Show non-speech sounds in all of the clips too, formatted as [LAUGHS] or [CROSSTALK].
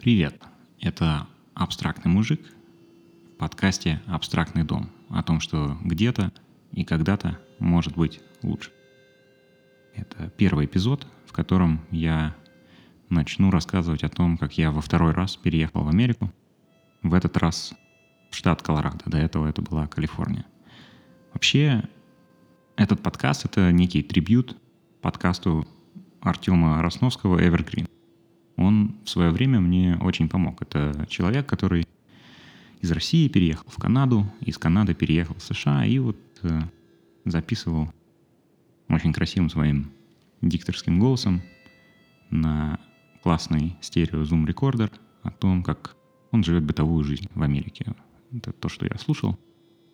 Привет! Это «Абстрактный мужик» в подкасте «Абстрактный дом» о том, что где-то и когда-то может быть лучше. Это первый эпизод, в котором я начну рассказывать о том, как я во второй раз переехал в Америку. В этот раз в штат Колорадо, до этого это была Калифорния. Вообще, этот подкаст — это некий трибют подкасту Артема Росновского «Evergreen». Он в свое время мне очень помог. Это человек, который из России переехал в Канаду, из Канады переехал в США и вот э, записывал очень красивым своим дикторским голосом на классный стерео-зум-рекордер о том, как он живет бытовую жизнь в Америке. Это то, что я слушал.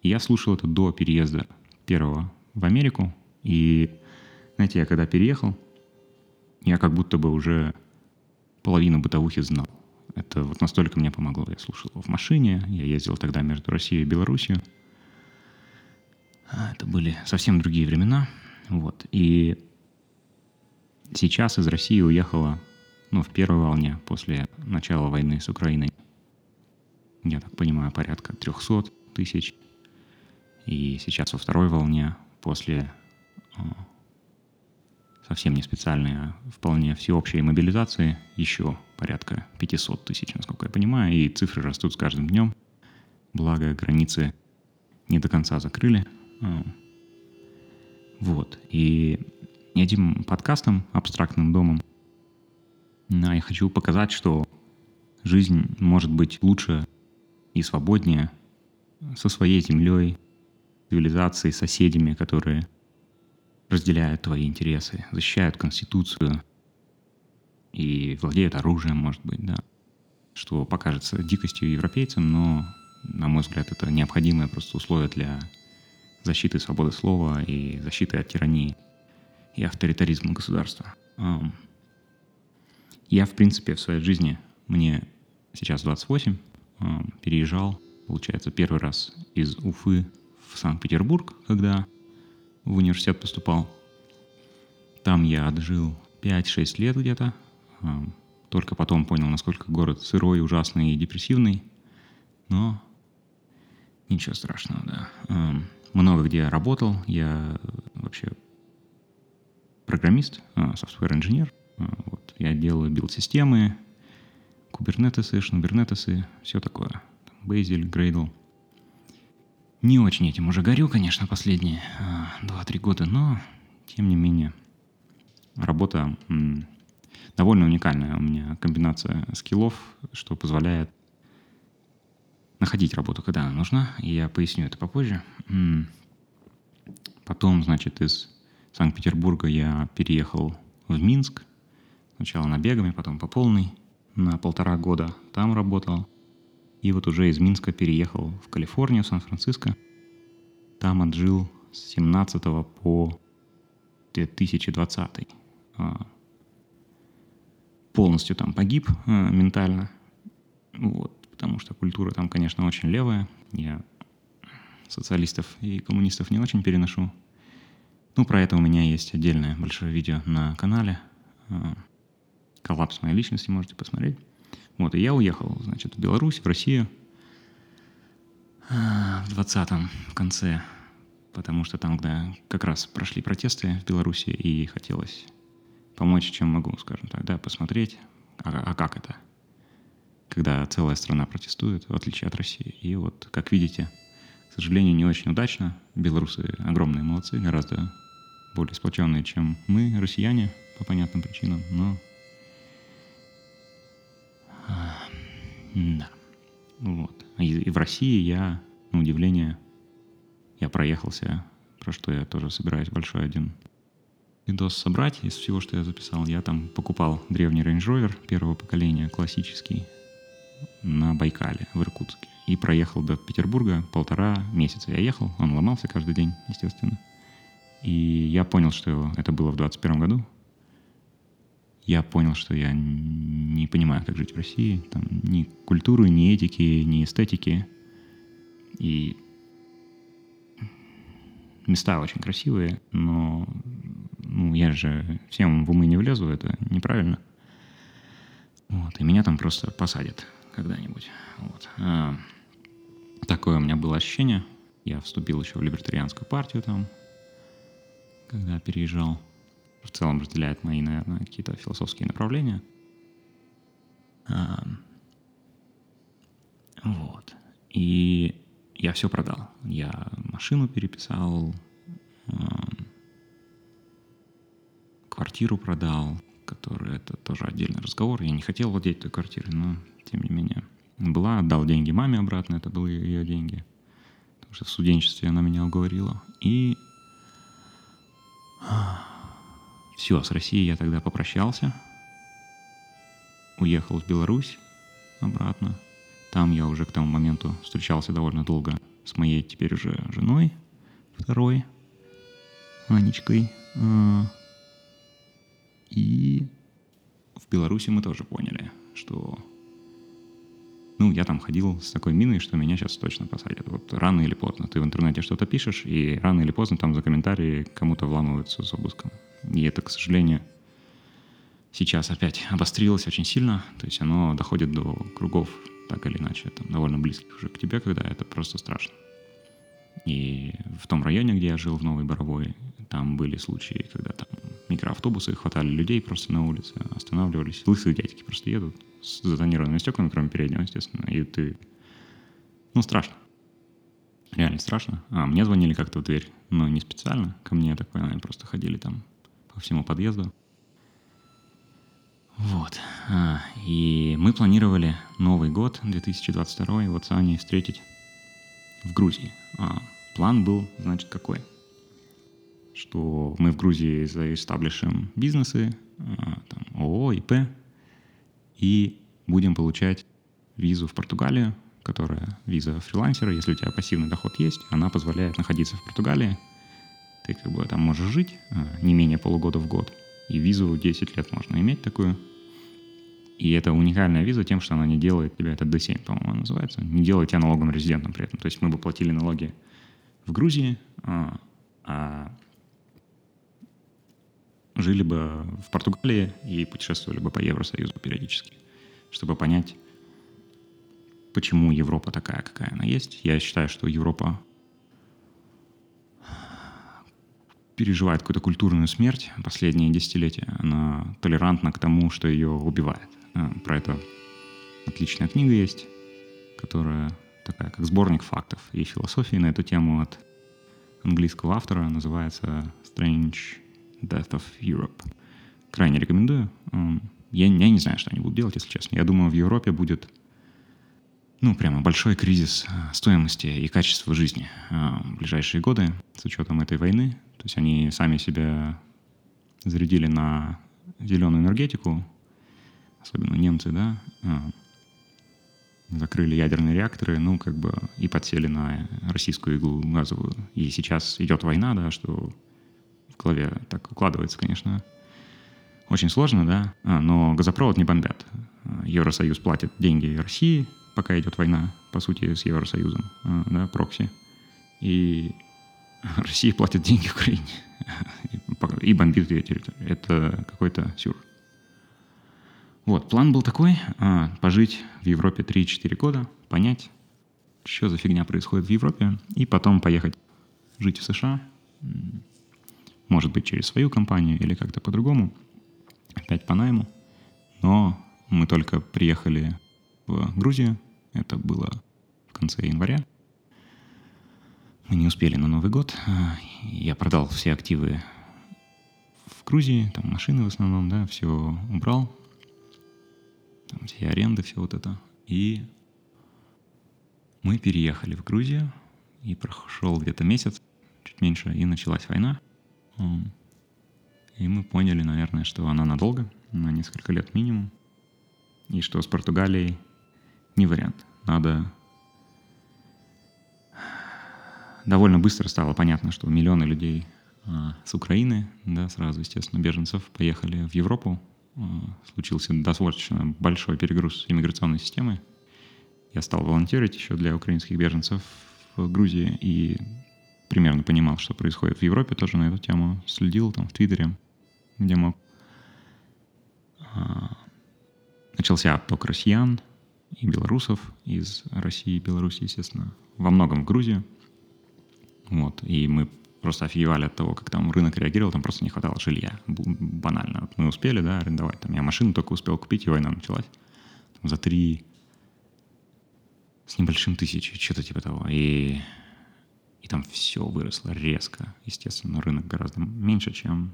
И я слушал это до переезда первого в Америку. И, знаете, я когда переехал, я как будто бы уже половину бытовухи знал. Это вот настолько мне помогло. Я слушал его в машине, я ездил тогда между Россией и Белоруссией. А, это были совсем другие времена. Вот. И сейчас из России уехала, ну, в первой волне после начала войны с Украиной. Я так понимаю, порядка 300 тысяч. И сейчас во второй волне после а, совсем не специальной, а вполне всеобщей мобилизации еще порядка 500 тысяч, насколько я понимаю, и цифры растут с каждым днем. Благо, границы не до конца закрыли. А, вот. И этим подкастом, абстрактным домом, я хочу показать, что жизнь может быть лучше и свободнее со своей землей, цивилизацией, соседями, которые разделяют твои интересы, защищают Конституцию и владеют оружием, может быть, да. Что покажется дикостью европейцам, но, на мой взгляд, это необходимое просто условие для защиты свободы слова и защиты от тирании и авторитаризма государства. Я, в принципе, в своей жизни, мне сейчас 28, переезжал, получается, первый раз из Уфы в Санкт-Петербург, когда в университет поступал. Там я отжил 5-6 лет где-то. Только потом понял, насколько город сырой, ужасный и депрессивный. Но ничего страшного, да. Много где работал. Я вообще программист, софтвер-инженер. Вот. Я делаю билд-системы, кубернетесы, шнубернетесы, все такое. Бейзель, Грейдл — не очень этим уже горю, конечно, последние 2-3 а, года, но тем не менее работа довольно уникальная. У меня комбинация скиллов, что позволяет находить работу, когда она нужна. И я поясню это попозже. Потом, значит, из Санкт-Петербурга я переехал в Минск. Сначала набегами, потом по полной. На полтора года там работал. И вот уже из Минска переехал в Калифорнию, Сан-Франциско. Там отжил с 17 по 2020. А, полностью там погиб а, ментально. Вот, потому что культура там, конечно, очень левая. Я социалистов и коммунистов не очень переношу. Ну, про это у меня есть отдельное большое видео на канале. А, коллапс моей личности можете посмотреть. Вот, и я уехал, значит, в Беларусь, в Россию а, в 20-м, в конце, потому что там, когда как раз прошли протесты в Беларуси, и хотелось помочь, чем могу, скажем так, да, посмотреть, а, а как это, когда целая страна протестует, в отличие от России. И вот, как видите, к сожалению, не очень удачно. Белорусы огромные молодцы, гораздо более сплоченные, чем мы, россияне, по понятным причинам, но Да. Вот. И, и в России я, на удивление, я проехался, про что я тоже собираюсь большой один видос собрать из всего, что я записал. Я там покупал древний Range Rover первого поколения, классический, на Байкале, в Иркутске. И проехал до Петербурга полтора месяца. Я ехал, он ломался каждый день, естественно. И я понял, что это было в 21 году, я понял, что я не понимаю, как жить в России. Там ни культуры, ни этики, ни эстетики. И места очень красивые, но ну, я же всем в умы не влезу, это неправильно. Вот, и меня там просто посадят когда-нибудь. Вот. А, такое у меня было ощущение. Я вступил еще в либертарианскую партию там, когда переезжал. В целом разделяет мои, наверное, какие-то философские направления. А, вот. И я все продал. Я машину переписал, а, квартиру продал, который это тоже отдельный разговор. Я не хотел владеть той квартирой, но тем не менее. Была, отдал деньги маме обратно, это были ее деньги. Потому что в студенчестве она меня уговорила. И все, с Россией я тогда попрощался. Уехал в Беларусь обратно. Там я уже к тому моменту встречался довольно долго с моей теперь уже женой, второй, Анечкой. А, и в Беларуси мы тоже поняли, что ну, я там ходил с такой миной, что меня сейчас точно посадят. Вот рано или поздно. Ты в интернете что-то пишешь, и рано или поздно там за комментарии кому-то вламываются с обыском. И это, к сожалению, сейчас опять обострилось очень сильно. То есть оно доходит до кругов так или иначе, там, довольно близких уже к тебе, когда это просто страшно. И в том районе, где я жил, в Новой Боровой, там были случаи, когда там микроавтобусы хватали людей просто на улице, останавливались. Лысые дядьки просто едут с затонированными стеклами, кроме переднего, естественно, и ты... Ну, страшно. Реально страшно. А, мне звонили как-то в дверь, но не специально. Ко мне, я так понимаю, просто ходили там по всему подъезду. Вот. А, и мы планировали Новый год 2022 вот с Аней встретить в Грузии. А, план был, значит, какой? Что мы в Грузии заэстаблишим бизнесы, а, там, ООО, ИП, и будем получать визу в Португалию, которая виза фрилансера, если у тебя пассивный доход есть, она позволяет находиться в Португалии. Ты как бы там можешь жить а, не менее полугода в год, и визу 10 лет можно иметь такую. И это уникальная виза тем, что она не делает тебя, это D7, по-моему, называется, не делает тебя налоговым резидентом при этом. То есть мы бы платили налоги в Грузии, а, а жили бы в Португалии и путешествовали бы по Евросоюзу периодически, чтобы понять, почему Европа такая, какая она есть. Я считаю, что Европа переживает какую-то культурную смерть последние десятилетия. Она толерантна к тому, что ее убивает. А, про это отличная книга есть, которая такая, как сборник фактов и философии на эту тему от английского автора, называется Strange Death of Europe. Крайне рекомендую. Я, я не знаю, что они будут делать, если честно. Я думаю, в Европе будет ну, прямо большой кризис а, стоимости и качества жизни а, в ближайшие годы с учетом этой войны. То есть они сами себя зарядили на зеленую энергетику, особенно немцы, да, а, закрыли ядерные реакторы, ну, как бы и подсели на российскую иглу газовую. И сейчас идет война, да, что в голове так укладывается, конечно, очень сложно, да, а, но газопровод не бомбят. Евросоюз платит деньги России, пока идет война, по сути, с Евросоюзом, а, да, прокси. И [LAUGHS] Россия платит деньги Украине [LAUGHS] и бомбит ее территорию. Это какой-то сюр. Вот, план был такой, а, пожить в Европе 3-4 года, понять, что за фигня происходит в Европе, и потом поехать жить в США, может быть, через свою компанию или как-то по-другому, опять по найму. Но мы только приехали в Грузию, это было в конце января. Мы не успели на Новый год. А, я продал все активы в Грузии, там машины в основном, да, все убрал, там все аренды, все вот это. И мы переехали в Грузию, и прошел где-то месяц, чуть меньше, и началась война. И мы поняли, наверное, что она надолго, на несколько лет минимум, и что с Португалией не вариант. Надо... Довольно быстро стало понятно, что миллионы людей а, с Украины, да, сразу, естественно, беженцев, поехали в Европу, случился достаточно большой перегруз иммиграционной системы. Я стал волонтерить еще для украинских беженцев в Грузии и примерно понимал, что происходит в Европе тоже на эту тему. Следил там в Твиттере, где мог. А, начался отток россиян и белорусов из России и Беларуси, естественно, во многом в Грузию. Вот, и мы просто офигевали от того, как там рынок реагировал, там просто не хватало жилья, банально. Вот мы успели, да, арендовать, там я машину только успел купить, и война началась. Там, за три с небольшим тысячи, что-то типа того. И, и там все выросло резко, естественно, рынок гораздо меньше, чем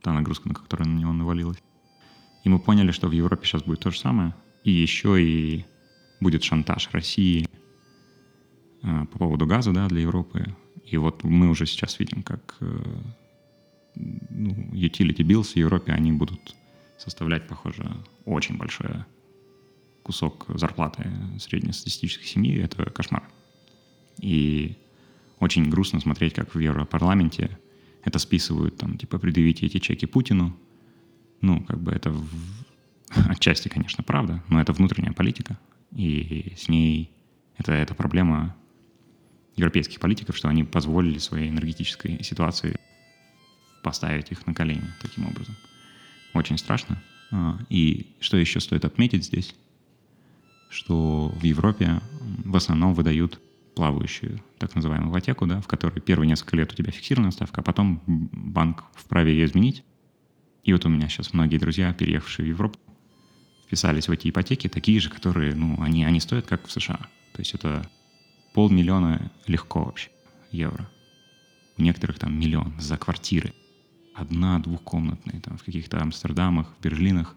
та нагрузка, на которую на него навалилась. И мы поняли, что в Европе сейчас будет то же самое, и еще и будет шантаж России э, по поводу газа да, для Европы. И вот мы уже сейчас видим, как э, ну, utility bills в Европе, они будут составлять, похоже, очень большой кусок зарплаты среднестатистической семьи. Это кошмар. И очень грустно смотреть, как в Европарламенте это списывают, там, типа, предъявите эти чеки Путину. Ну, как бы это в... [LAUGHS] отчасти, конечно, правда, но это внутренняя политика, и с ней это, это проблема европейских политиков, что они позволили своей энергетической ситуации поставить их на колени таким образом. Очень страшно. А, и что еще стоит отметить здесь, что в Европе в основном выдают плавающую так называемую ватеку, да, в которой первые несколько лет у тебя фиксированная ставка, а потом банк вправе ее изменить. И вот у меня сейчас многие друзья, переехавшие в Европу, вписались в эти ипотеки, такие же, которые, ну, они, они стоят как в США. То есть это полмиллиона легко вообще евро. У некоторых там миллион за квартиры. Одна, двухкомнатные, там, в каких-то Амстердамах, в Берлинах.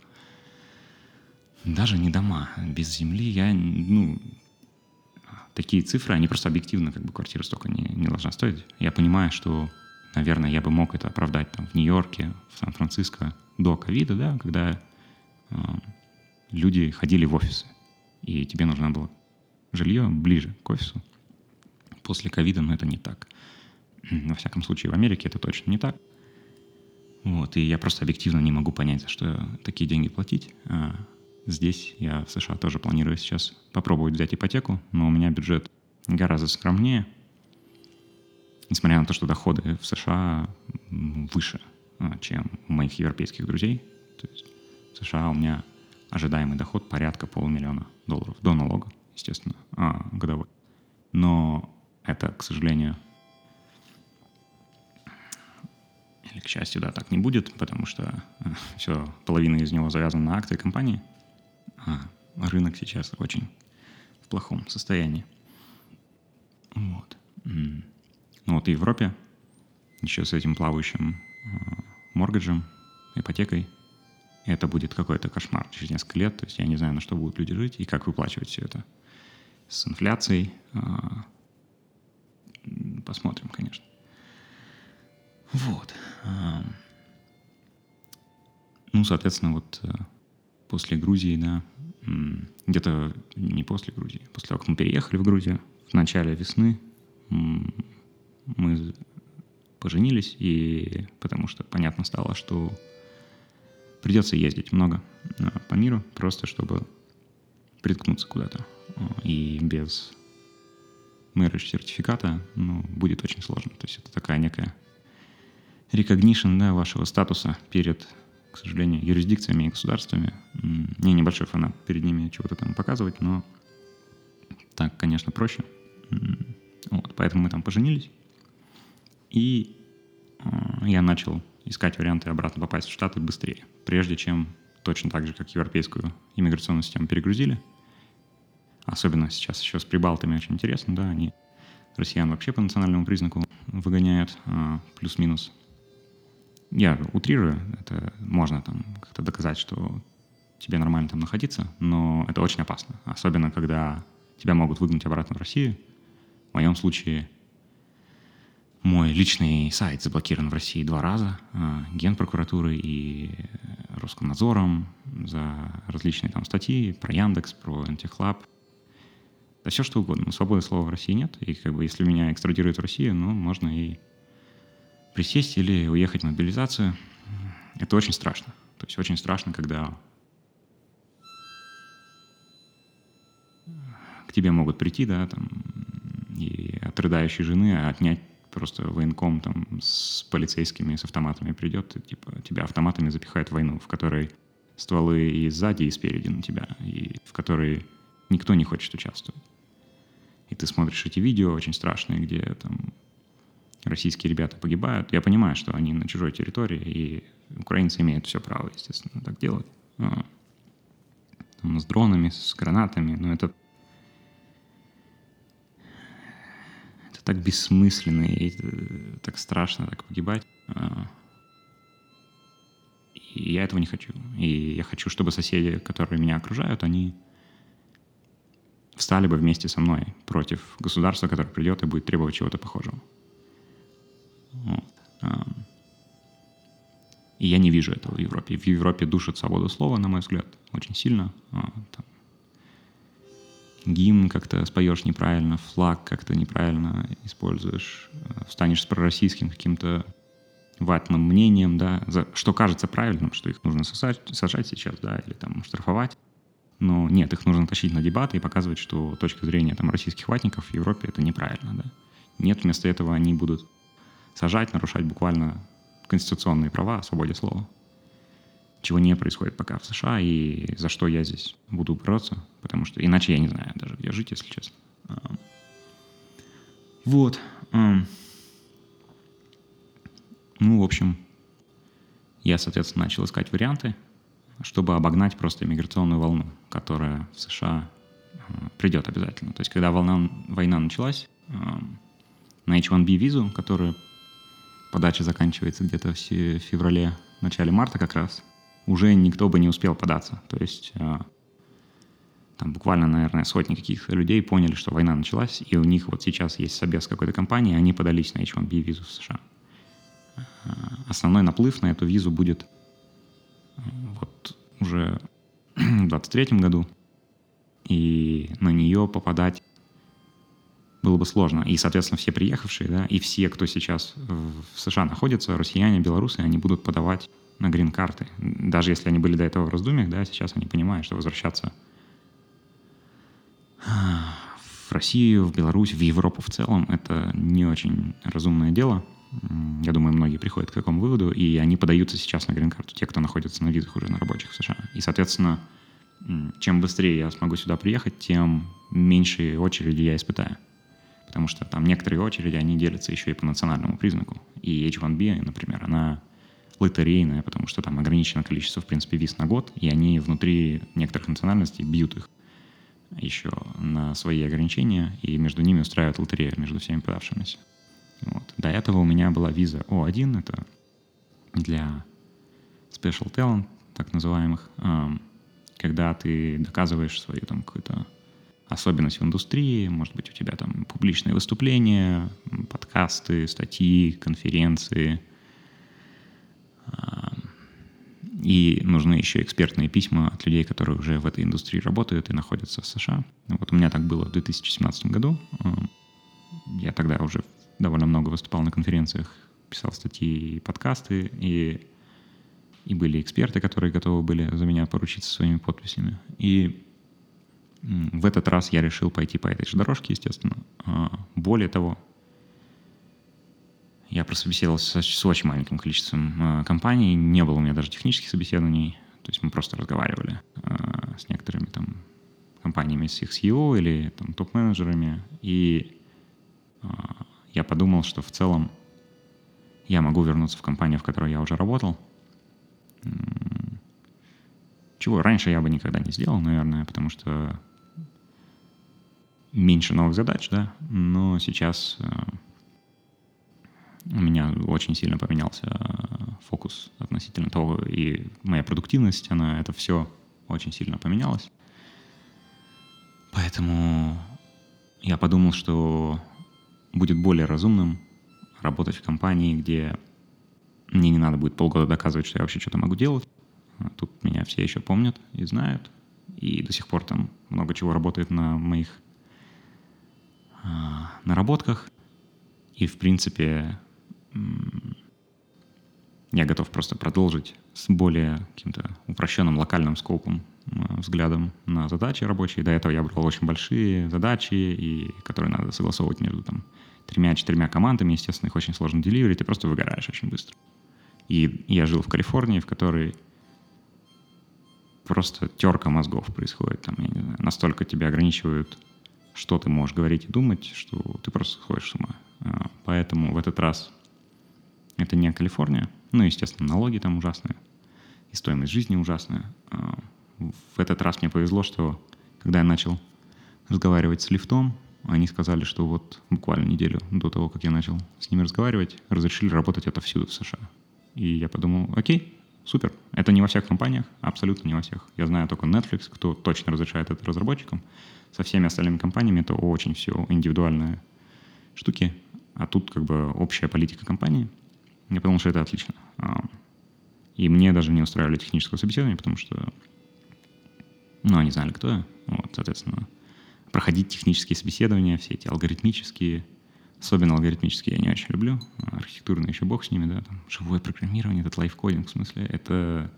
Даже не дома. Без земли я, ну, такие цифры, они просто объективно, как бы квартира столько не, не должна стоить. Я понимаю, что, наверное, я бы мог это оправдать там в Нью-Йорке, в Сан-Франциско до ковида, да, когда э, люди ходили в офисы, и тебе нужно было жилье ближе к офису. После ковида, но это не так. Во всяком случае, в Америке это точно не так. Вот, и я просто объективно не могу понять, за что такие деньги платить. А здесь я в США тоже планирую сейчас попробовать взять ипотеку, но у меня бюджет гораздо скромнее, несмотря на то, что доходы в США выше, а, чем у моих европейских друзей. То есть в США у меня ожидаемый доход порядка полумиллиона долларов до налога естественно, а, годовой. Но это, к сожалению, или к счастью, да, так не будет, потому что э, все, половина из него завязана на акции компании, а рынок сейчас очень в плохом состоянии. Вот. Ну вот в Европе еще с этим плавающим э, моргаджем, ипотекой, это будет какой-то кошмар через несколько лет. То есть я не знаю, на что будут люди жить и как выплачивать все это с инфляцией. А, посмотрим, конечно. Вот. А, ну, соответственно, вот э, после Грузии, да, где-то не после Грузии, после того, как мы переехали в Грузию, в начале весны мы поженились, и потому что понятно стало, что придется ездить много э, по миру, просто чтобы приткнуться куда-то и без marriage сертификата ну, будет очень сложно. То есть это такая некая recognition да, вашего статуса перед, к сожалению, юрисдикциями и государствами. Не небольшой фанат перед ними чего-то там показывать, но так, конечно, проще. Вот, поэтому мы там поженились. И э, я начал искать варианты обратно попасть в Штаты быстрее, прежде чем точно так же, как европейскую иммиграционную систему перегрузили – Особенно сейчас еще с прибалтами очень интересно, да, они россиян вообще по национальному признаку выгоняют а, плюс-минус. Я утрирую, это можно там как-то доказать, что тебе нормально там находиться, но это очень опасно. Особенно, когда тебя могут выгнать обратно в Россию. В моем случае мой личный сайт заблокирован в России два раза, а, генпрокуратурой и Роскомнадзором за различные там статьи про Яндекс, про Антихлаб, да все что угодно. Но свободы слова в России нет. И как бы если меня экстрадируют в Россию, ну, можно и присесть или уехать в мобилизацию. Это очень страшно. То есть очень страшно, когда к тебе могут прийти, да, там, и от рыдающей жены отнять просто военком там с полицейскими, с автоматами придет, и, типа, тебя автоматами запихают в войну, в которой стволы и сзади, и спереди на тебя, и в которые никто не хочет участвовать. И ты смотришь эти видео очень страшные, где там российские ребята погибают. Я понимаю, что они на чужой территории, и украинцы имеют все право, естественно, так делать. А, там, с дронами, с гранатами, но это это так бессмысленно и так страшно так погибать. А, и я этого не хочу. И я хочу, чтобы соседи, которые меня окружают, они встали бы вместе со мной против государства, которое придет и будет требовать чего-то похожего. Вот. И я не вижу этого в Европе. В Европе душит свободу слова, на мой взгляд, очень сильно. А, там, гимн как-то споешь неправильно, флаг как-то неправильно используешь, э, встанешь с пророссийским каким-то ватным мнением, да, за, что кажется правильным, что их нужно сажать, сажать сейчас, да, или там штрафовать. Но нет, их нужно тащить на дебаты и показывать, что точка зрения там российских ватников в Европе это неправильно, да. Нет, вместо этого они будут сажать, нарушать буквально конституционные права о свободе слова. Чего не происходит пока в США, и за что я здесь буду бороться, потому что иначе я не знаю даже, где жить, если честно. Вот. Ну, в общем, я, соответственно, начал искать варианты, чтобы обогнать просто иммиграционную волну, которая в США придет обязательно. То есть, когда волна, война началась, на H1B визу, которая подача заканчивается где-то в феврале, начале марта как раз, уже никто бы не успел податься. То есть там буквально, наверное, сотни каких-то людей поняли, что война началась, и у них вот сейчас есть собес какой-то компании, они подались на H1B визу в США. Основной наплыв на эту визу будет вот уже [CLEARS THROAT] в 23 году, и на нее попадать было бы сложно. И, соответственно, все приехавшие, да, и все, кто сейчас в США находится, россияне, белорусы, они будут подавать на грин-карты. Даже если они были до этого в раздумьях, да, сейчас они понимают, что возвращаться в Россию, в Беларусь, в Европу в целом — это не очень разумное дело. Я думаю, многие приходят к такому выводу, и они подаются сейчас на грин-карту, те, кто находится на визах уже на рабочих в США. И, соответственно, чем быстрее я смогу сюда приехать, тем меньше очереди я испытаю потому что там некоторые очереди, они делятся еще и по национальному признаку. И H1B, например, она лотерейная, потому что там ограничено количество, в принципе, виз на год, и они внутри некоторых национальностей бьют их еще на свои ограничения, и между ними устраивают лотерею между всеми подавшимися. Вот. До этого у меня была виза О1, это для special talent, так называемых, когда ты доказываешь свою там какую-то особенность в индустрии, может быть, у тебя там публичные выступления, подкасты, статьи, конференции. И нужны еще экспертные письма от людей, которые уже в этой индустрии работают и находятся в США. Вот у меня так было в 2017 году. А, я тогда уже довольно много выступал на конференциях, писал статьи и подкасты, и, и были эксперты, которые готовы были за меня поручиться своими подписями. И в этот раз я решил пойти по этой же дорожке, естественно. А, более того, я прособеседовался с очень маленьким количеством а, компаний, не было у меня даже технических собеседований, то есть мы просто разговаривали а, с некоторыми там компаниями, с их CEO или там топ-менеджерами, и я подумал, что в целом я могу вернуться в компанию, в которой я уже работал, чего раньше я бы никогда не сделал, наверное, потому что меньше новых задач, да, но сейчас э, у меня очень сильно поменялся э, фокус относительно того, и моя продуктивность, она, это все очень сильно поменялось. Поэтому я подумал, что будет более разумным работать в компании, где мне не надо будет полгода доказывать, что я вообще что-то могу делать. Тут меня все еще помнят и знают. И до сих пор там много чего работает на моих а, наработках. И, в принципе, я готов просто продолжить с более каким-то упрощенным локальным скопом, а, взглядом на задачи рабочие. До этого я брал очень большие задачи, и которые надо согласовывать между там тремя-четырьмя командами. Естественно, их очень сложно деливерить, ты просто выгораешь очень быстро. И я жил в Калифорнии, в которой просто терка мозгов происходит. Там, я не знаю, настолько тебя ограничивают, что ты можешь говорить и думать, что ты просто сходишь с ума. А, поэтому в этот раз это не Калифорния. Ну, естественно, налоги там ужасные. И стоимость жизни ужасная. А, в этот раз мне повезло, что когда я начал разговаривать с лифтом, они сказали, что вот буквально неделю до того, как я начал с ними разговаривать, разрешили работать отовсюду в США. И я подумал, окей, супер. Это не во всех компаниях, абсолютно не во всех. Я знаю только Netflix, кто точно разрешает это разработчикам. Со всеми остальными компаниями это очень все индивидуальные штуки. А тут как бы общая политика компании. Я подумал, что это отлично. А, и мне даже не устраивали техническое собеседование, потому что ну, они знали, кто я. Вот, соответственно, проходить технические собеседования, все эти алгоритмические, особенно алгоритмические я не очень люблю, а архитектурные еще бог с ними, да, там, живое программирование, этот лайфкодинг, в смысле, это...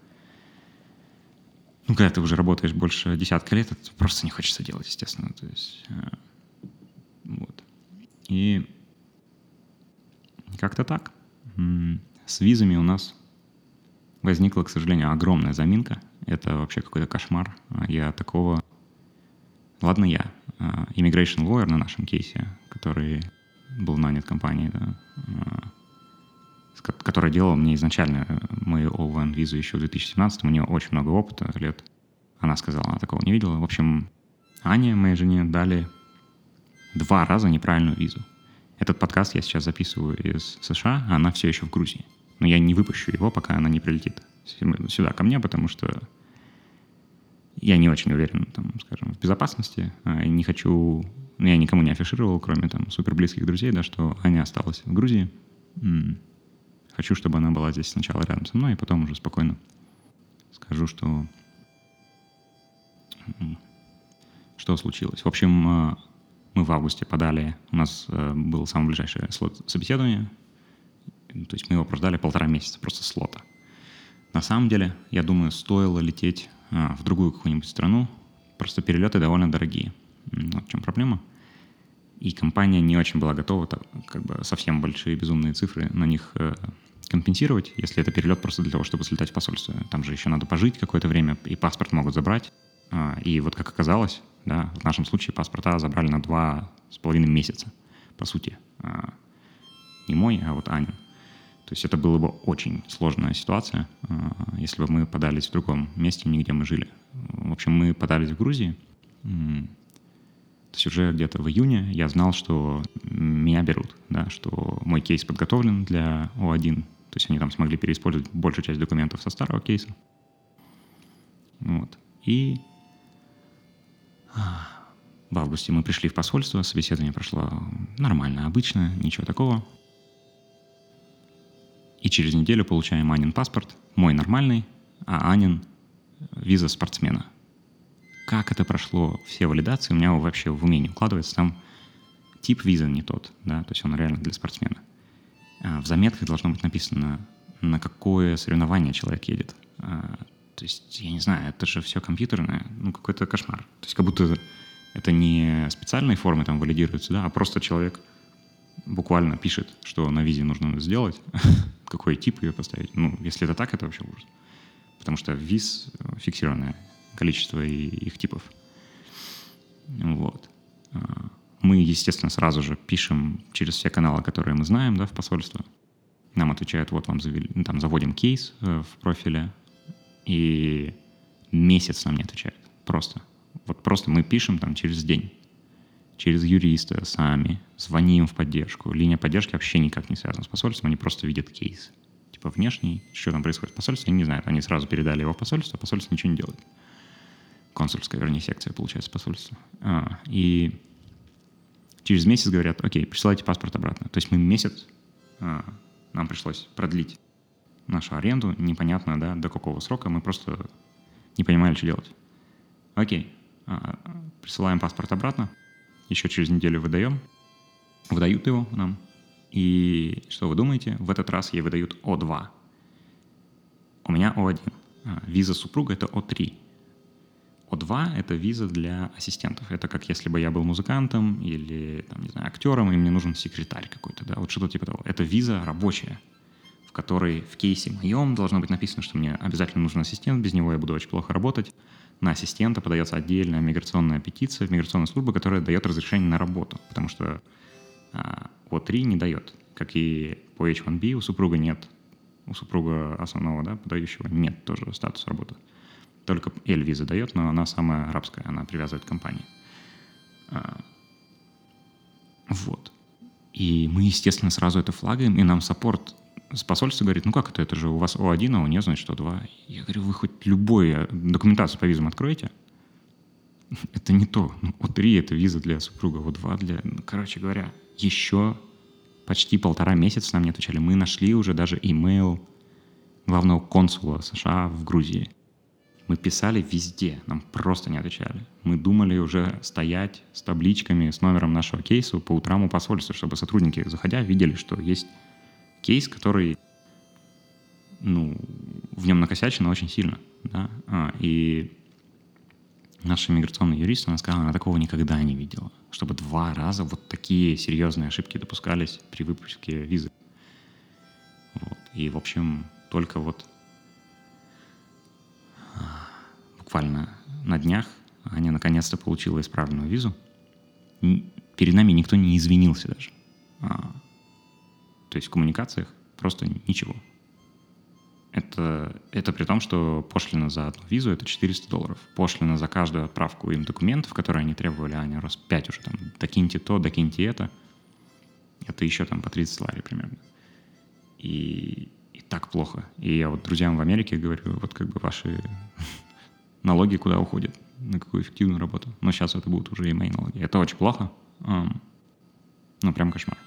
Ну, когда ты уже работаешь больше десятка лет, это просто не хочется делать, естественно, то есть... Э, вот. И как-то так. С визами у нас возникла, к сожалению, огромная заминка. Это вообще какой-то кошмар. Я такого... Ладно, я. А, immigration lawyer на нашем кейсе, который был нанят компанией, да, а, которая делала мне изначально мою OVN визу еще в 2017 у нее очень много опыта лет. Она сказала, она такого не видела. В общем, Ане, моей жене, дали два раза неправильную визу. Этот подкаст я сейчас записываю из США, а она все еще в Грузии. Но я не выпущу его, пока она не прилетит сюда ко мне, потому что я не очень уверен, там, скажем, в безопасности. А, и не хочу... Ну, я никому не афишировал, кроме там супер близких друзей, да, что Аня осталась в Грузии. Хочу, чтобы она была здесь сначала рядом со мной, и потом уже спокойно скажу, что что случилось. В общем, а, мы в августе подали, у нас э, был самое ближайшее слот собеседования, то есть мы его прождали полтора месяца, просто слота. На самом деле, я думаю, стоило лететь а, в другую какую-нибудь страну. Просто перелеты довольно дорогие. Вот в чем проблема. И компания не очень была готова так, как бы совсем большие безумные цифры на них э, компенсировать, если это перелет просто для того, чтобы слетать в посольство. Там же еще надо пожить какое-то время, и паспорт могут забрать. А, и вот как оказалось, да, в нашем случае паспорта забрали на два с половиной месяца, по сути. А, не мой, а вот Анин. То есть это была бы очень сложная ситуация, а, если бы мы подались в другом месте, нигде мы жили. В общем, мы подались в Грузии. То есть уже где-то в июне я знал, что меня берут, да, что мой кейс подготовлен для О1. То есть они там смогли переиспользовать большую часть документов со старого кейса. Вот. И в августе мы пришли в посольство, собеседование прошло нормально, обычно, ничего такого. И через неделю получаем Анин паспорт, мой нормальный, а Анин виза спортсмена. Как это прошло, все валидации, у меня вообще в уме не укладывается. Там тип визы не тот, да, то есть он реально для спортсмена. А в заметках должно быть написано, на какое соревнование человек едет. А, то есть, я не знаю, это же все компьютерное, ну, какой-то кошмар. То есть, как будто это не специальные формы там валидируются, да, а просто человек буквально пишет, что на визе нужно сделать, [LAUGHS] какой тип ее поставить. Ну, если это так, это вообще ужас. Потому что виз фиксированное количество их типов. Вот. А, мы, естественно, сразу же пишем через все каналы, которые мы знаем, да, в посольство. Нам отвечают, вот вам завели, там заводим кейс э, в профиле, и месяц нам не отвечают. Просто. Вот просто мы пишем там через день через юриста сами, звоним в поддержку. Линия поддержки вообще никак не связана с посольством, они просто видят кейс. Типа внешний, что там происходит в посольстве, они не знают. Они сразу передали его в посольство, а посольство ничего не делает. Консульская, вернее, секция, получается, посольство. А, и через месяц говорят, окей, присылайте паспорт обратно. То есть мы месяц, а, нам пришлось продлить нашу аренду, непонятно, да, до какого срока, мы просто не понимали, что делать. Окей, а, присылаем паспорт обратно, еще через неделю выдаем, выдают его нам. И что вы думаете? В этот раз ей выдают О2. У меня О1. А, виза супруга — это О3. О2 — это виза для ассистентов. Это как если бы я был музыкантом или, там, не знаю, актером, и мне нужен секретарь какой-то, да, вот что-то типа того. Это виза рабочая. В которой в кейсе моем должно быть написано, что мне обязательно нужен ассистент, без него я буду очень плохо работать. На ассистента подается отдельная миграционная петиция в миграционную службу, которая дает разрешение на работу, потому что а, О3 не дает, как и по H1B у супруга нет, у супруга основного, да, подающего нет тоже статус работы. Только L-виза дает, но она самая арабская, она привязывает к компании. А, вот. И мы, естественно, сразу это флагаем, и нам саппорт с посольства говорит, ну как это, это же у вас О1, а у нее, значит, О2. Я говорю, вы хоть любую документацию по визам откроете? [LAUGHS] Это не то. Ну, О3 — это виза для супруга, О2 для... Ну, короче говоря, еще почти полтора месяца нам не отвечали. Мы нашли уже даже имейл главного консула США в Грузии. Мы писали везде, нам просто не отвечали. Мы думали уже стоять с табличками с номером нашего кейса по утрам у посольства, чтобы сотрудники, заходя, видели, что есть кейс, который, ну, в нем накосячено очень сильно, да, а, и наша миграционная юрист, она сказала, она такого никогда не видела, чтобы два раза вот такие серьезные ошибки допускались при выпуске визы. Вот. И, в общем, только вот буквально на днях Аня наконец-то получила исправленную визу. Перед нами никто не извинился даже. То есть в коммуникациях просто ничего. Это, это при том, что пошлина за одну визу — это 400 долларов. Пошлина за каждую отправку им документов, которые они требовали, а они раз 5 уже там, докиньте то, докиньте это, это еще там по 30 лари примерно. И, и так плохо. И я вот друзьям в Америке говорю, вот как бы ваши [LAUGHS] налоги куда уходят, на какую эффективную работу. Но сейчас это будут уже и мои налоги. Это очень плохо. Ну, прям кошмар.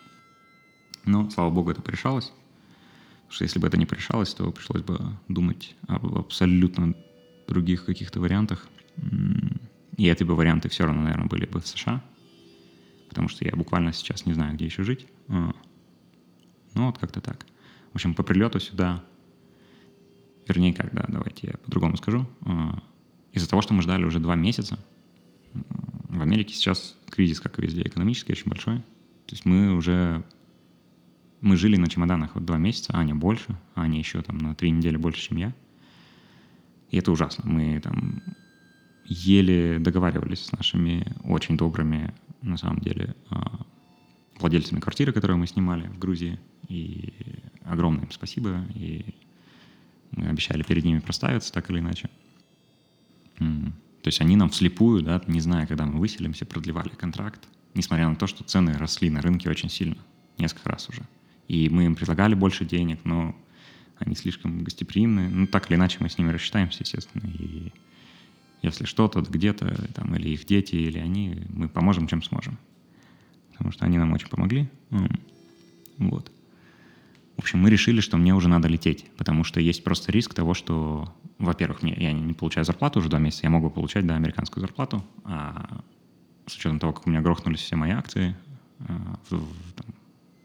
Но, слава богу, это порешалось. Потому что если бы это не порешалось, то пришлось бы думать об абсолютно других каких-то вариантах. И эти бы варианты все равно, наверное, были бы в США. Потому что я буквально сейчас не знаю, где еще жить. А. Ну, вот как-то так. В общем, по прилету сюда, вернее, когда, давайте я по-другому скажу, а, из-за того, что мы ждали уже два месяца, в Америке сейчас кризис, как и везде, экономический очень большой. То есть мы уже... Мы жили на чемоданах вот два месяца, Аня больше, Аня еще там на три недели больше, чем я. И это ужасно. Мы там еле договаривались с нашими очень добрыми, на самом деле, а, владельцами квартиры, которую мы снимали в Грузии. И огромное им спасибо. И мы обещали перед ними проставиться так или иначе. То есть они нам вслепую, да, не зная, когда мы выселимся, продлевали контракт, несмотря на то, что цены росли на рынке очень сильно, несколько раз уже. И мы им предлагали больше денег, но они слишком гостеприимны. Ну, так или иначе, мы с ними рассчитаемся, естественно. И если что-то где-то, там, или их дети, или они, мы поможем, чем сможем. Потому что они нам очень помогли. Вот. В общем, мы решили, что мне уже надо лететь, потому что есть просто риск того, что во-первых, мне, я не получаю зарплату уже два месяца, я могу получать, да, американскую зарплату, а с учетом того, как у меня грохнулись все мои акции, а, в, в, там,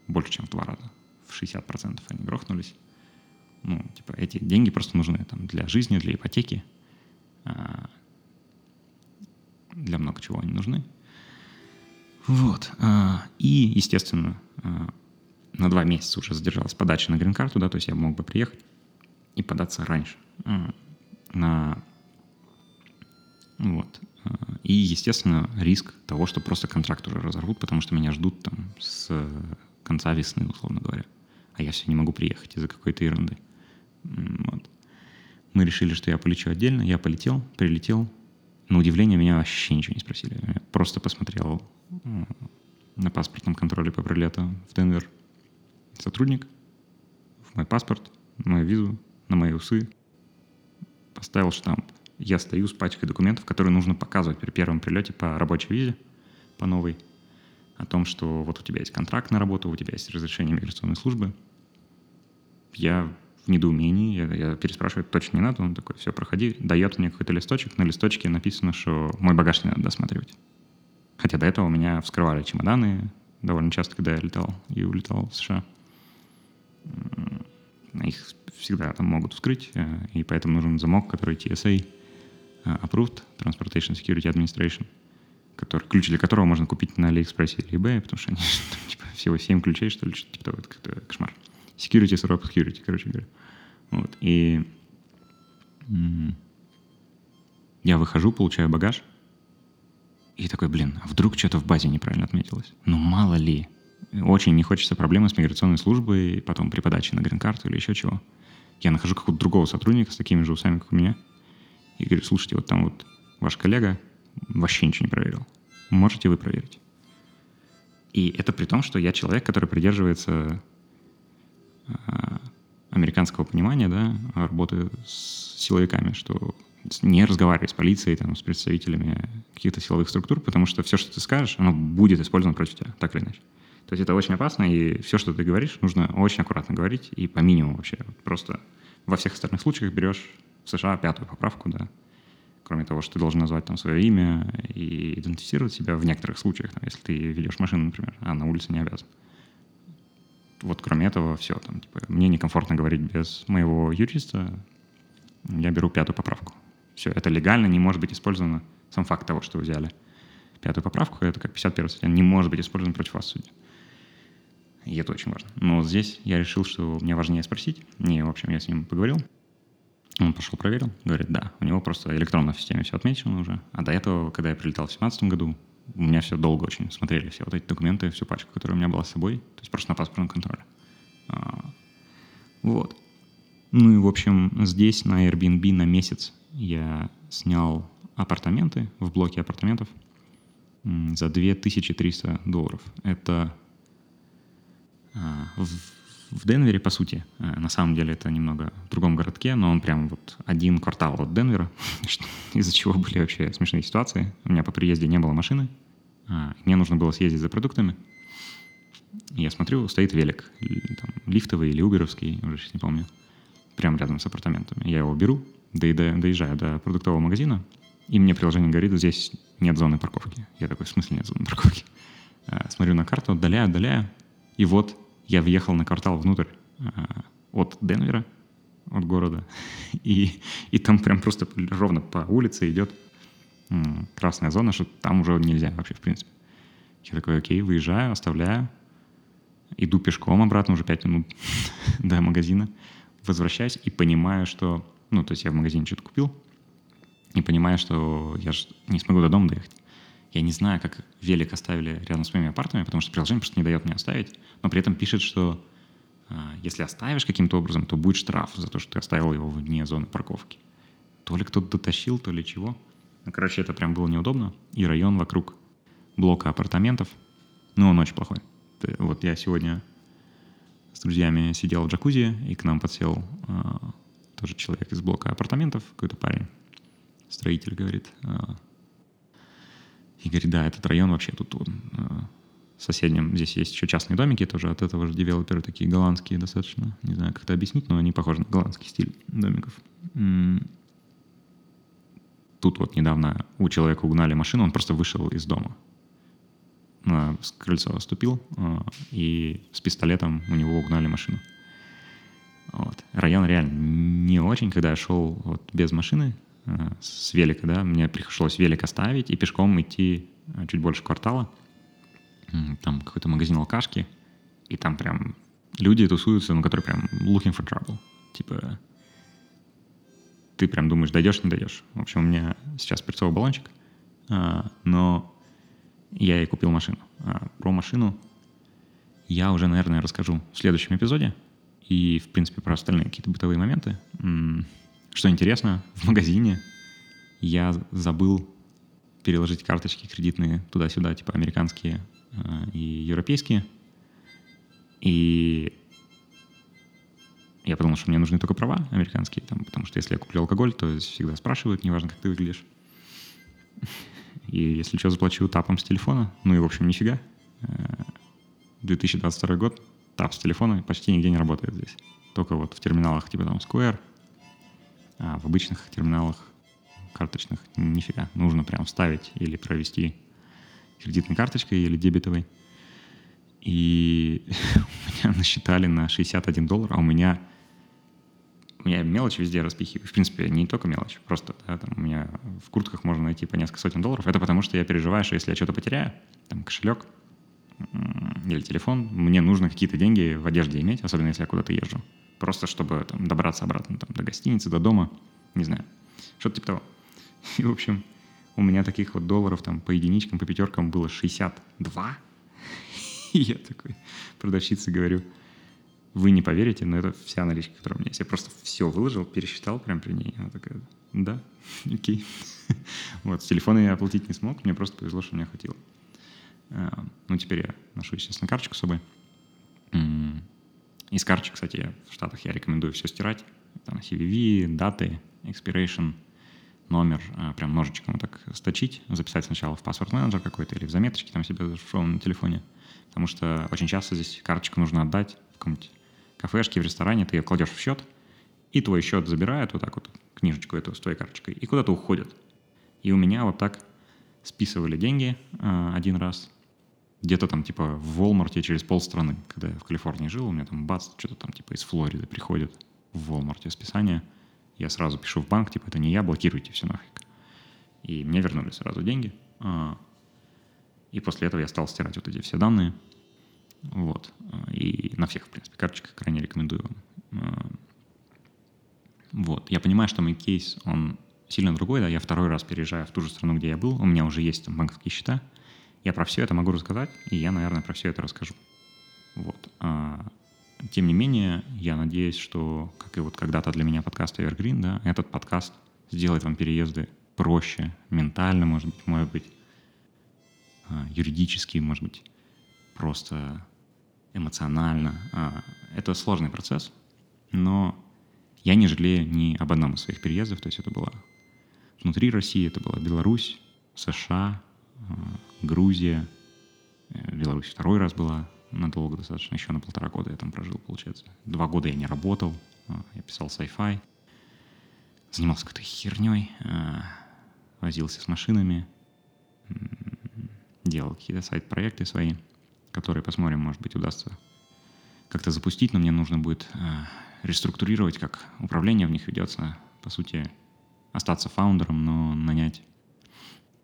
больше, чем в два раза, 60% они грохнулись. Ну, типа, эти деньги просто нужны там, для жизни, для ипотеки, а, для много чего они нужны. Вот. А, и, естественно, на два месяца уже задержалась подача на грин-карту, да, то есть я мог бы приехать и податься раньше на вот. И, естественно, риск того, что просто контракт уже разорвут, потому что меня ждут там с конца весны, условно говоря. А я все не могу приехать из-за какой-то ерунды. Вот. Мы решили, что я полечу отдельно. Я полетел, прилетел. На удивление меня вообще ничего не спросили. Я просто посмотрел на паспортном контроле по прилету в Денвер сотрудник, в мой паспорт, на мою визу, на мои усы, поставил штамп. Я стою с пачкой документов, которые нужно показывать при первом прилете по рабочей визе, по новой, о том, что вот у тебя есть контракт на работу, у тебя есть разрешение миграционной службы. Я в недоумении, я, я переспрашиваю, точно не надо, он такой, все, проходи, дает мне какой-то листочек, на листочке написано, что мой багаж не надо досматривать. Хотя до этого у меня вскрывали чемоданы довольно часто, когда я летал и улетал в США. Их всегда там могут вскрыть, э, и поэтому нужен замок, который TSA э, approved, Transportation Security Administration, который, ключ для которого можно купить на AliExpress или eBay, потому что они [LAUGHS] там, типа, всего 7 ключей, что ли, типа того, это кошмар. Security сырой security, короче говоря. Вот. И я выхожу, получаю багаж, и такой, блин, а вдруг что-то в базе неправильно отметилось? Ну, мало ли. Очень не хочется проблемы с миграционной службой, потом при подаче на грин-карту или еще чего. Я нахожу какого-то другого сотрудника с такими же усами, как у меня, и говорю, слушайте, вот там вот ваш коллега вообще ничего не проверил. Можете вы проверить? И это при том, что я человек, который придерживается американского понимания, да, работы с силовиками, что не разговаривай с полицией, там, с представителями каких-то силовых структур, потому что все, что ты скажешь, оно будет использовано против тебя, так или иначе. То есть это очень опасно, и все, что ты говоришь, нужно очень аккуратно говорить, и по минимуму вообще. Просто во всех остальных случаях берешь в США пятую поправку, да, кроме того, что ты должен назвать там свое имя и идентифицировать себя в некоторых случаях, там, если ты ведешь машину, например, а на улице не обязан. Вот кроме этого все. Там, типа, мне некомфортно говорить без моего юриста, я беру пятую поправку. Все, это легально, не может быть использовано. Сам факт того, что вы взяли пятую поправку, это как 51 статья, не может быть использован против вас в суде. И это очень важно. Но здесь я решил, что мне важнее спросить. И, в общем, я с ним поговорил. Он пошел проверил, говорит, да, у него просто электронно в системе все отмечено уже. А до этого, когда я прилетал в 2017 году, у меня все долго очень смотрели все вот эти документы, всю пачку, которая у меня была с собой, то есть просто на паспортном контроле. А, вот. Ну и, в общем, здесь на Airbnb на месяц я снял апартаменты в блоке апартаментов за 2300 долларов. Это а, в, в Денвере, по сути. А, на самом деле это немного в другом городке, но он прям вот один квартал от Денвера, [LAUGHS] из-за чего были вообще смешные ситуации. У меня по приезде не было машины, а, мне нужно было съездить за продуктами. Я смотрю, стоит велик, там, лифтовый или уберовский, уже сейчас не помню прямо рядом с апартаментами. Я его беру, доезжаю до продуктового магазина, и мне приложение говорит, здесь нет зоны парковки. Я такой, в смысле нет зоны парковки? А, смотрю на карту, отдаляю, отдаляю, и вот я въехал на квартал внутрь а, от Денвера, от города, [LAUGHS] и, и там прям просто ровно по улице идет красная зона, что там уже нельзя вообще, в принципе. Я такой, окей, выезжаю, оставляю, иду пешком обратно уже 5 минут [LAUGHS] до магазина возвращаюсь и понимаю, что... Ну, то есть я в магазине что-то купил, и понимаю, что я же не смогу до дома доехать. Я не знаю, как велик оставили рядом с моими апартами, потому что приложение просто не дает мне оставить, но при этом пишет, что а, если оставишь каким-то образом, то будет штраф за то, что ты оставил его вне зоны парковки. То ли кто-то дотащил, то ли чего. Ну, короче, это прям было неудобно. И район вокруг блока апартаментов, ну, он очень плохой. Вот я сегодня с друзьями сидел в джакузи, и к нам подсел э, тоже человек из блока апартаментов, какой-то парень, строитель, говорит. Э, и говорит, да, этот район вообще тут он, э, соседним. Здесь есть еще частные домики тоже от этого же девелопера, такие голландские достаточно. Не знаю, как это объяснить, но они похожи на голландский стиль домиков. Тут вот недавно у человека угнали машину, он просто вышел из дома на крыльцо ступил, а, и с пистолетом у него угнали машину. Вот. Район реально не очень, когда я шел вот без машины, с велика, да, мне пришлось велик оставить и пешком идти а, чуть больше квартала. Там какой-то магазин алкашки, и там прям люди тусуются, ну, которые прям looking for trouble. Типа, ты прям думаешь, дойдешь, не дойдешь. В общем, у меня сейчас перцовый баллончик, но я и купил машину. А про машину я уже, наверное, расскажу в следующем эпизоде. И, в принципе, про остальные какие-то бытовые моменты. Что интересно, в магазине я забыл переложить карточки кредитные туда-сюда, типа американские э, и европейские. И я подумал, что мне нужны только права американские, там, потому что если я куплю алкоголь, то всегда спрашивают, неважно, как ты выглядишь. И если что, заплачу тапом с телефона. Ну и, в общем, нифига. 2022 э, год, тап с телефона почти нигде не работает здесь. Только вот в терминалах типа там Square, а в обычных терминалах карточных нифига. Нужно прям вставить или провести кредитной карточкой или дебетовой. И [LAUGHS] меня насчитали на 61 доллар, а у меня у меня мелочь везде распихиваю. В принципе, не только мелочь, просто да, там у меня в куртках можно найти по несколько сотен долларов. Это потому, что я переживаю, что если я что-то потеряю, там кошелек, или телефон, мне нужно какие-то деньги в одежде иметь, особенно если я куда-то езжу. Просто чтобы там, добраться обратно там, до гостиницы, до дома, не знаю, что-то типа того. [LAUGHS] И, в общем, у меня таких вот долларов там по единичкам, по пятеркам было 62. [LAUGHS] И я такой продавщице говорю, вы не поверите, но это вся наличка, которая у меня есть. Я просто все выложил, пересчитал прямо при ней. Она такая, да, [LAUGHS] окей. Вот, с телефона я оплатить не смог, мне просто повезло, что мне хватило. А, ну, теперь я ношу, естественно, карточку с собой. Из карточек, кстати, в Штатах я рекомендую все стирать. Там CVV, даты, expiration, номер, а, прям ножичком вот так сточить, записать сначала в паспорт менеджер какой-то или в заметочке там себе зашифрован на телефоне. Потому что очень часто здесь карточку нужно отдать в каком-нибудь кафешке, в ресторане, ты ее кладешь в счет, и твой счет забирают вот так вот, книжечку эту с твоей карточкой, и куда-то уходят. И у меня вот так списывали деньги э, один раз, где-то там типа в Walmart через полстраны, когда я в Калифорнии жил, у меня там бац, что-то там типа из Флориды приходит в Walmart списание, я сразу пишу в банк, типа это не я, блокируйте все нафиг. И мне вернули сразу деньги. Э, и после этого я стал стирать вот эти все данные. Вот. И на всех, в принципе, карточках крайне рекомендую вам. Вот. Я понимаю, что мой кейс, он сильно другой, да, я второй раз переезжаю в ту же страну, где я был, у меня уже есть там банковские счета, я про все это могу рассказать, и я, наверное, про все это расскажу. Вот. А, тем не менее, я надеюсь, что, как и вот когда-то для меня подкаст Evergreen, да, этот подкаст сделает вам переезды проще, ментально, может быть, может быть, а, юридически, может быть, просто эмоционально. А, это сложный процесс, но я не жалею ни об одном из своих переездов. То есть это было внутри России, это была Беларусь, США, Грузия. Э, Беларусь второй раз была надолго достаточно, еще на полтора года я там прожил, получается. Два года я не работал, а, я писал sci-fi, занимался какой-то херней, возился с машинами, делал какие-то сайт-проекты свои — которые посмотрим, может быть, удастся как-то запустить, но мне нужно будет э, реструктурировать, как управление в них ведется. По сути, остаться фаундером, но нанять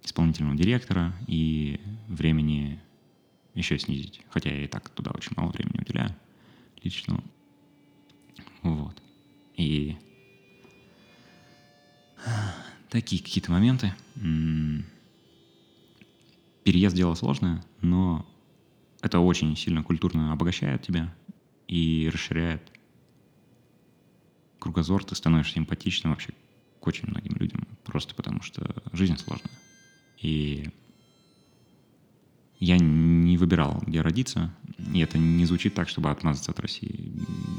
исполнительного директора и времени еще снизить. Хотя я и так туда очень мало времени уделяю лично. Вот. И такие какие-то моменты. Переезд дело сложное, но это очень сильно культурно обогащает тебя и расширяет кругозор, ты становишься симпатичным вообще к очень многим людям, просто потому что жизнь сложная. И я не выбирал, где родиться, и это не звучит так, чтобы отмазаться от России.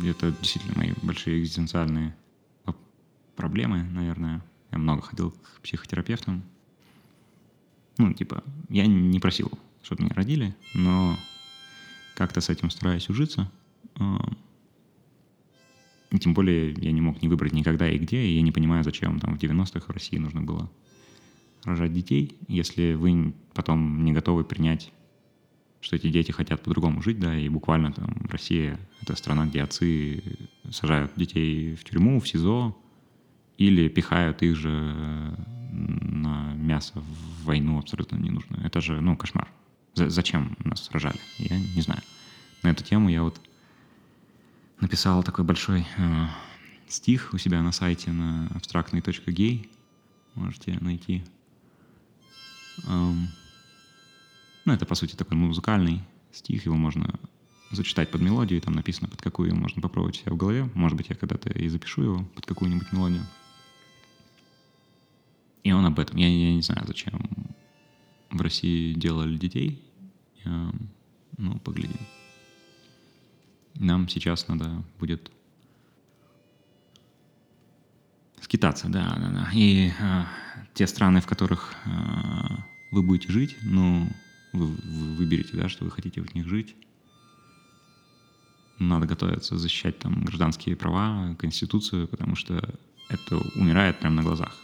Это действительно мои большие экзистенциальные проблемы, наверное. Я много ходил к психотерапевтам. Ну, типа, я не просил, чтобы меня родили, но как-то с этим стараюсь ужиться. И тем более я не мог не выбрать никогда и где, и я не понимаю, зачем там в 90-х в России нужно было рожать детей, если вы потом не готовы принять, что эти дети хотят по-другому жить, да, и буквально там Россия — это страна, где отцы сажают детей в тюрьму, в СИЗО, или пихают их же на мясо в войну абсолютно не нужно. Это же, ну, кошмар зачем нас рожали? Я не знаю. На эту тему я вот написал такой большой э, стих у себя на сайте на абстрактный.гей. Можете найти. Ну, это, по сути, такой музыкальный стих. Его можно зачитать под мелодию. Там написано, под какую можно попробовать себя в голове. Может быть, я когда-то и запишу его под какую-нибудь мелодию. И он об этом. Я, я не знаю, зачем в России делали детей. Ну, поглядим. Нам сейчас надо будет скитаться, да, да, да. И а, те страны, в которых а, вы будете жить, ну, вы, вы выберете, да, что вы хотите в них жить. Надо готовиться защищать там гражданские права, конституцию, потому что это умирает прямо на глазах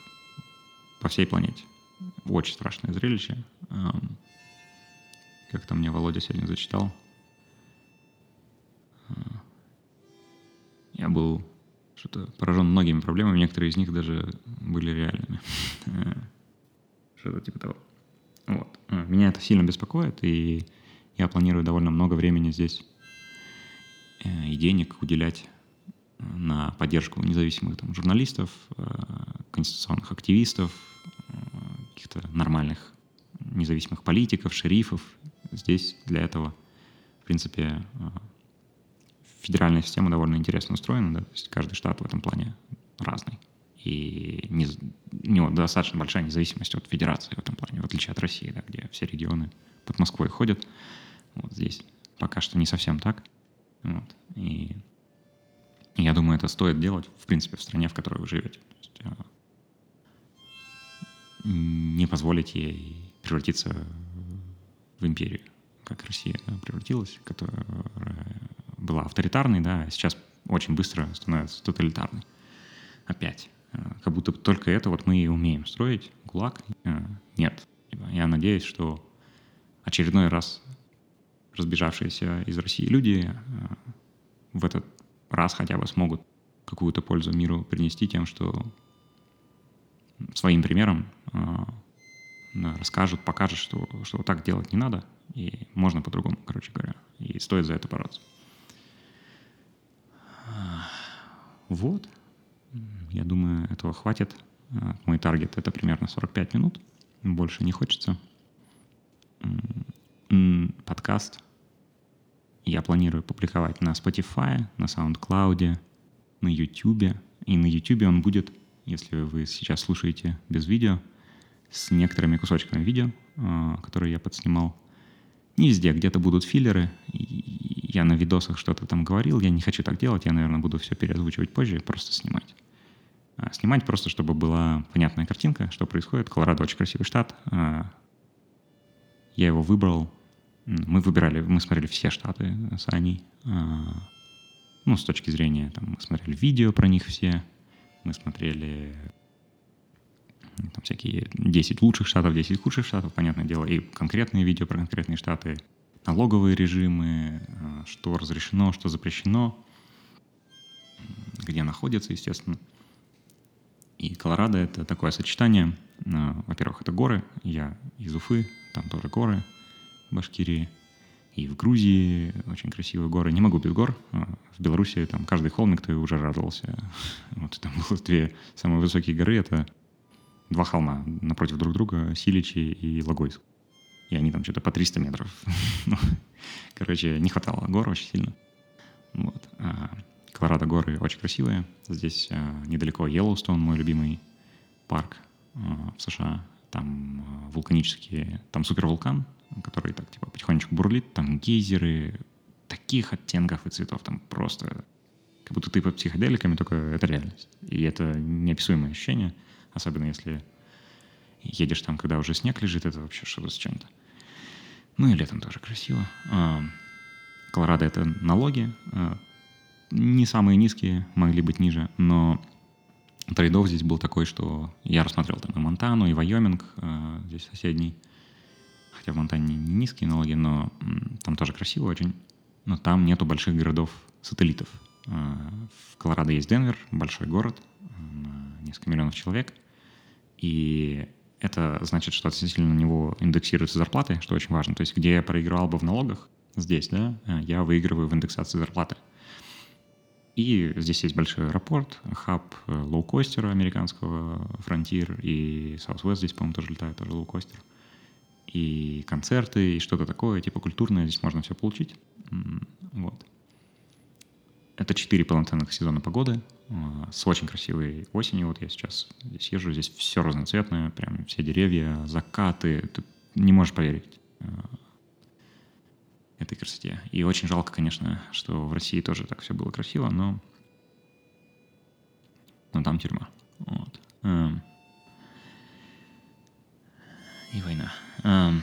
по всей планете. Очень страшное зрелище. Как там мне Володя сегодня зачитал. Я был что-то поражен многими проблемами, некоторые из них даже были реальными. [LAUGHS] Что-то типа того. Вот. Меня это сильно беспокоит, и я планирую довольно много времени здесь э, и денег уделять э, на поддержку независимых там, журналистов, конституционных активистов, каких-то нормальных независимых политиков, шерифов. Здесь для этого, в принципе, федеральная система довольно интересно устроена, да, то есть каждый штат в этом плане разный. И не, у него достаточно большая независимость от федерации в этом плане, в отличие от России, да, где все регионы под Москвой ходят. Вот здесь пока что не совсем так. Вот. И я думаю, это стоит делать, в принципе, в стране, в которой вы живете. есть, а, не позволить ей превратиться в империю, как Россия превратилась, которая была авторитарной, да, а сейчас очень быстро становится тоталитарной. Опять. Э, как будто только это вот мы и умеем строить. ГУЛАГ? Э, нет. Я надеюсь, что очередной раз разбежавшиеся из России люди э, в этот раз хотя бы смогут какую-то пользу миру принести тем, что своим примером расскажут, покажут, что, что так делать не надо, и можно по-другому, короче говоря, и стоит за это бороться. Вот. Я думаю, этого хватит. А, мой таргет — это примерно 45 минут. Больше не хочется. Подкаст я планирую публиковать на Spotify, на SoundCloud, на YouTube. И на YouTube он будет, если вы сейчас слушаете без видео, с некоторыми кусочками видео, а, которые я подснимал. Не везде, где-то будут филлеры. Я на видосах что-то там говорил, я не хочу так делать, я, наверное, буду все переозвучивать позже и просто снимать. А, снимать просто, чтобы была понятная картинка, что происходит. Колорадо очень красивый штат. А, я его выбрал. Мы выбирали, мы смотрели все штаты с Аней. А, ну, с точки зрения, там, мы смотрели видео про них все. Мы смотрели там всякие 10 лучших штатов, 10 худших штатов, понятное дело, и конкретные видео про конкретные штаты, налоговые режимы, что разрешено, что запрещено, где находятся, естественно. И Колорадо — это такое сочетание. А, во-первых, это горы. Я из Уфы, там тоже горы в Башкирии. И в Грузии очень красивые горы. Не могу без гор. А, в Беларуси там каждый холмик ты уже радовался. [LAUGHS] Вот там было две самые высокие горы. Это два холма напротив друг друга, Силичи и Логойск. И они там что-то по 300 метров. [LAUGHS] Ну, короче, не хватало гор очень сильно. Вот. А, Колорадо горы очень красивые. Здесь э, недалеко Йеллоустон, мой любимый парк э, в США. Там э, вулканические, там супервулкан, который так типа потихонечку бурлит, там гейзеры таких оттенков и цветов, там просто как будто ты под психоделиками, только это реальность. И это неописуемое ощущение, особенно если едешь там, когда уже снег лежит, это вообще что-то с чем-то. Ну и летом тоже красиво. А, Колорадо — это налоги, не самые низкие, могли быть ниже, но трейдов здесь был такой, что я рассмотрел там и Монтану, и Вайоминг, э, здесь соседний. Хотя в Монтане не низкие налоги, но там тоже красиво очень. Но там нету больших городов-сателлитов. В Колорадо есть Денвер, большой город, несколько миллионов человек. И это значит, что относительно него индексируются зарплаты, что очень важно. То есть где я проигрывал бы в налогах, здесь, да, э, я выигрываю в индексации зарплаты. И здесь есть большой аэропорт, хаб э, лоукостера американского Frontier, и Southwest здесь, по-моему, тоже летает, тоже лоукостер. И концерты, и что-то такое, типа культурное, здесь можно все получить. Вот. Это четыре полноценных сезона погоды с очень красивой осенью. Вот я сейчас здесь езжу, здесь все разноцветное, прям все деревья, закаты. Ты не можешь поверить э, этой красоте. И очень жалко, конечно, что в России тоже так все было красиво, но, но там тюрьма. Вот. Эм. И война. Эм.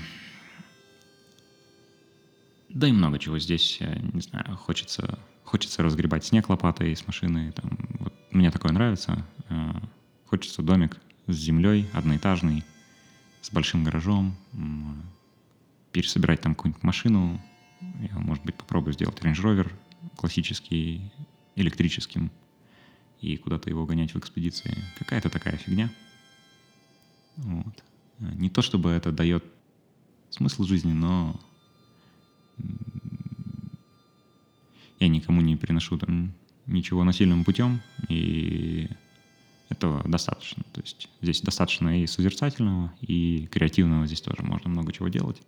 Да и много чего здесь, не знаю, хочется, хочется разгребать снег лопатой с машины. Там, вот, мне такое нравится. Э, хочется домик с землей, одноэтажный, с большим гаражом, пересобирать там какую-нибудь машину, я, может быть, попробую сделать Range Rover классический, электрическим, и куда-то его гонять в экспедиции. Какая-то такая фигня. Вот. Не то чтобы это дает смысл жизни, но Я никому не приношу там ничего насильным путем, и этого достаточно. То есть здесь достаточно и созерцательного, и креативного здесь тоже можно много чего делать.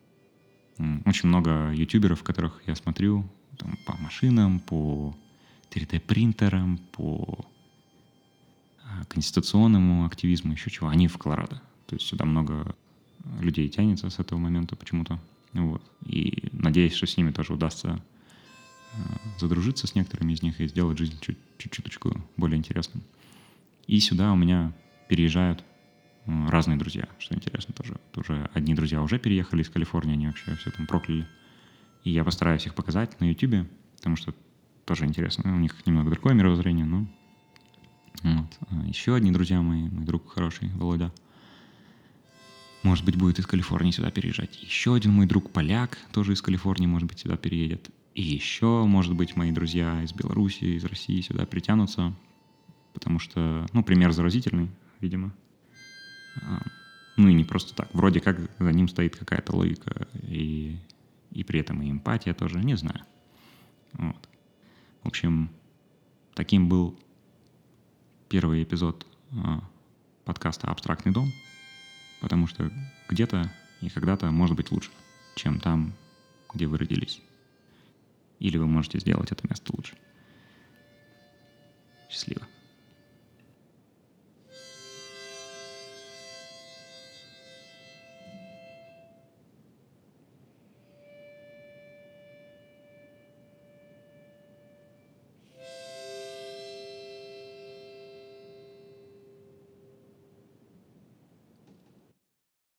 Очень много ютуберов, которых я смотрю там, по машинам, по 3D-принтерам, по а, конституционному активизму, еще чего. Они в Колорадо. То есть сюда много людей тянется с этого момента почему-то. Вот. И надеюсь, что с ними тоже удастся задружиться с некоторыми из них и сделать жизнь чуть-чуточку более интересной. И сюда у меня переезжают разные друзья, что интересно тоже. Тоже одни друзья уже переехали из Калифорнии, они вообще все там прокляли. И я постараюсь их показать на YouTube, потому что тоже интересно. У них немного другое мировоззрение, но... Вот. А еще одни друзья мои, мой друг хороший, Володя, может быть, будет из Калифорнии сюда переезжать. Еще один мой друг поляк, тоже из Калифорнии, может быть, сюда переедет. И еще, может быть, мои друзья из Беларуси, из России сюда притянутся потому что, ну, пример заразительный, видимо. А, ну и не просто так. Вроде как за ним стоит какая-то логика, и, и при этом и эмпатия тоже, не знаю. Вот. В общем, таким был первый эпизод а, подкаста «Абстрактный дом», потому что где-то и когда-то может быть лучше, чем там, где вы родились. Или вы можете сделать это место лучше. Счастливо.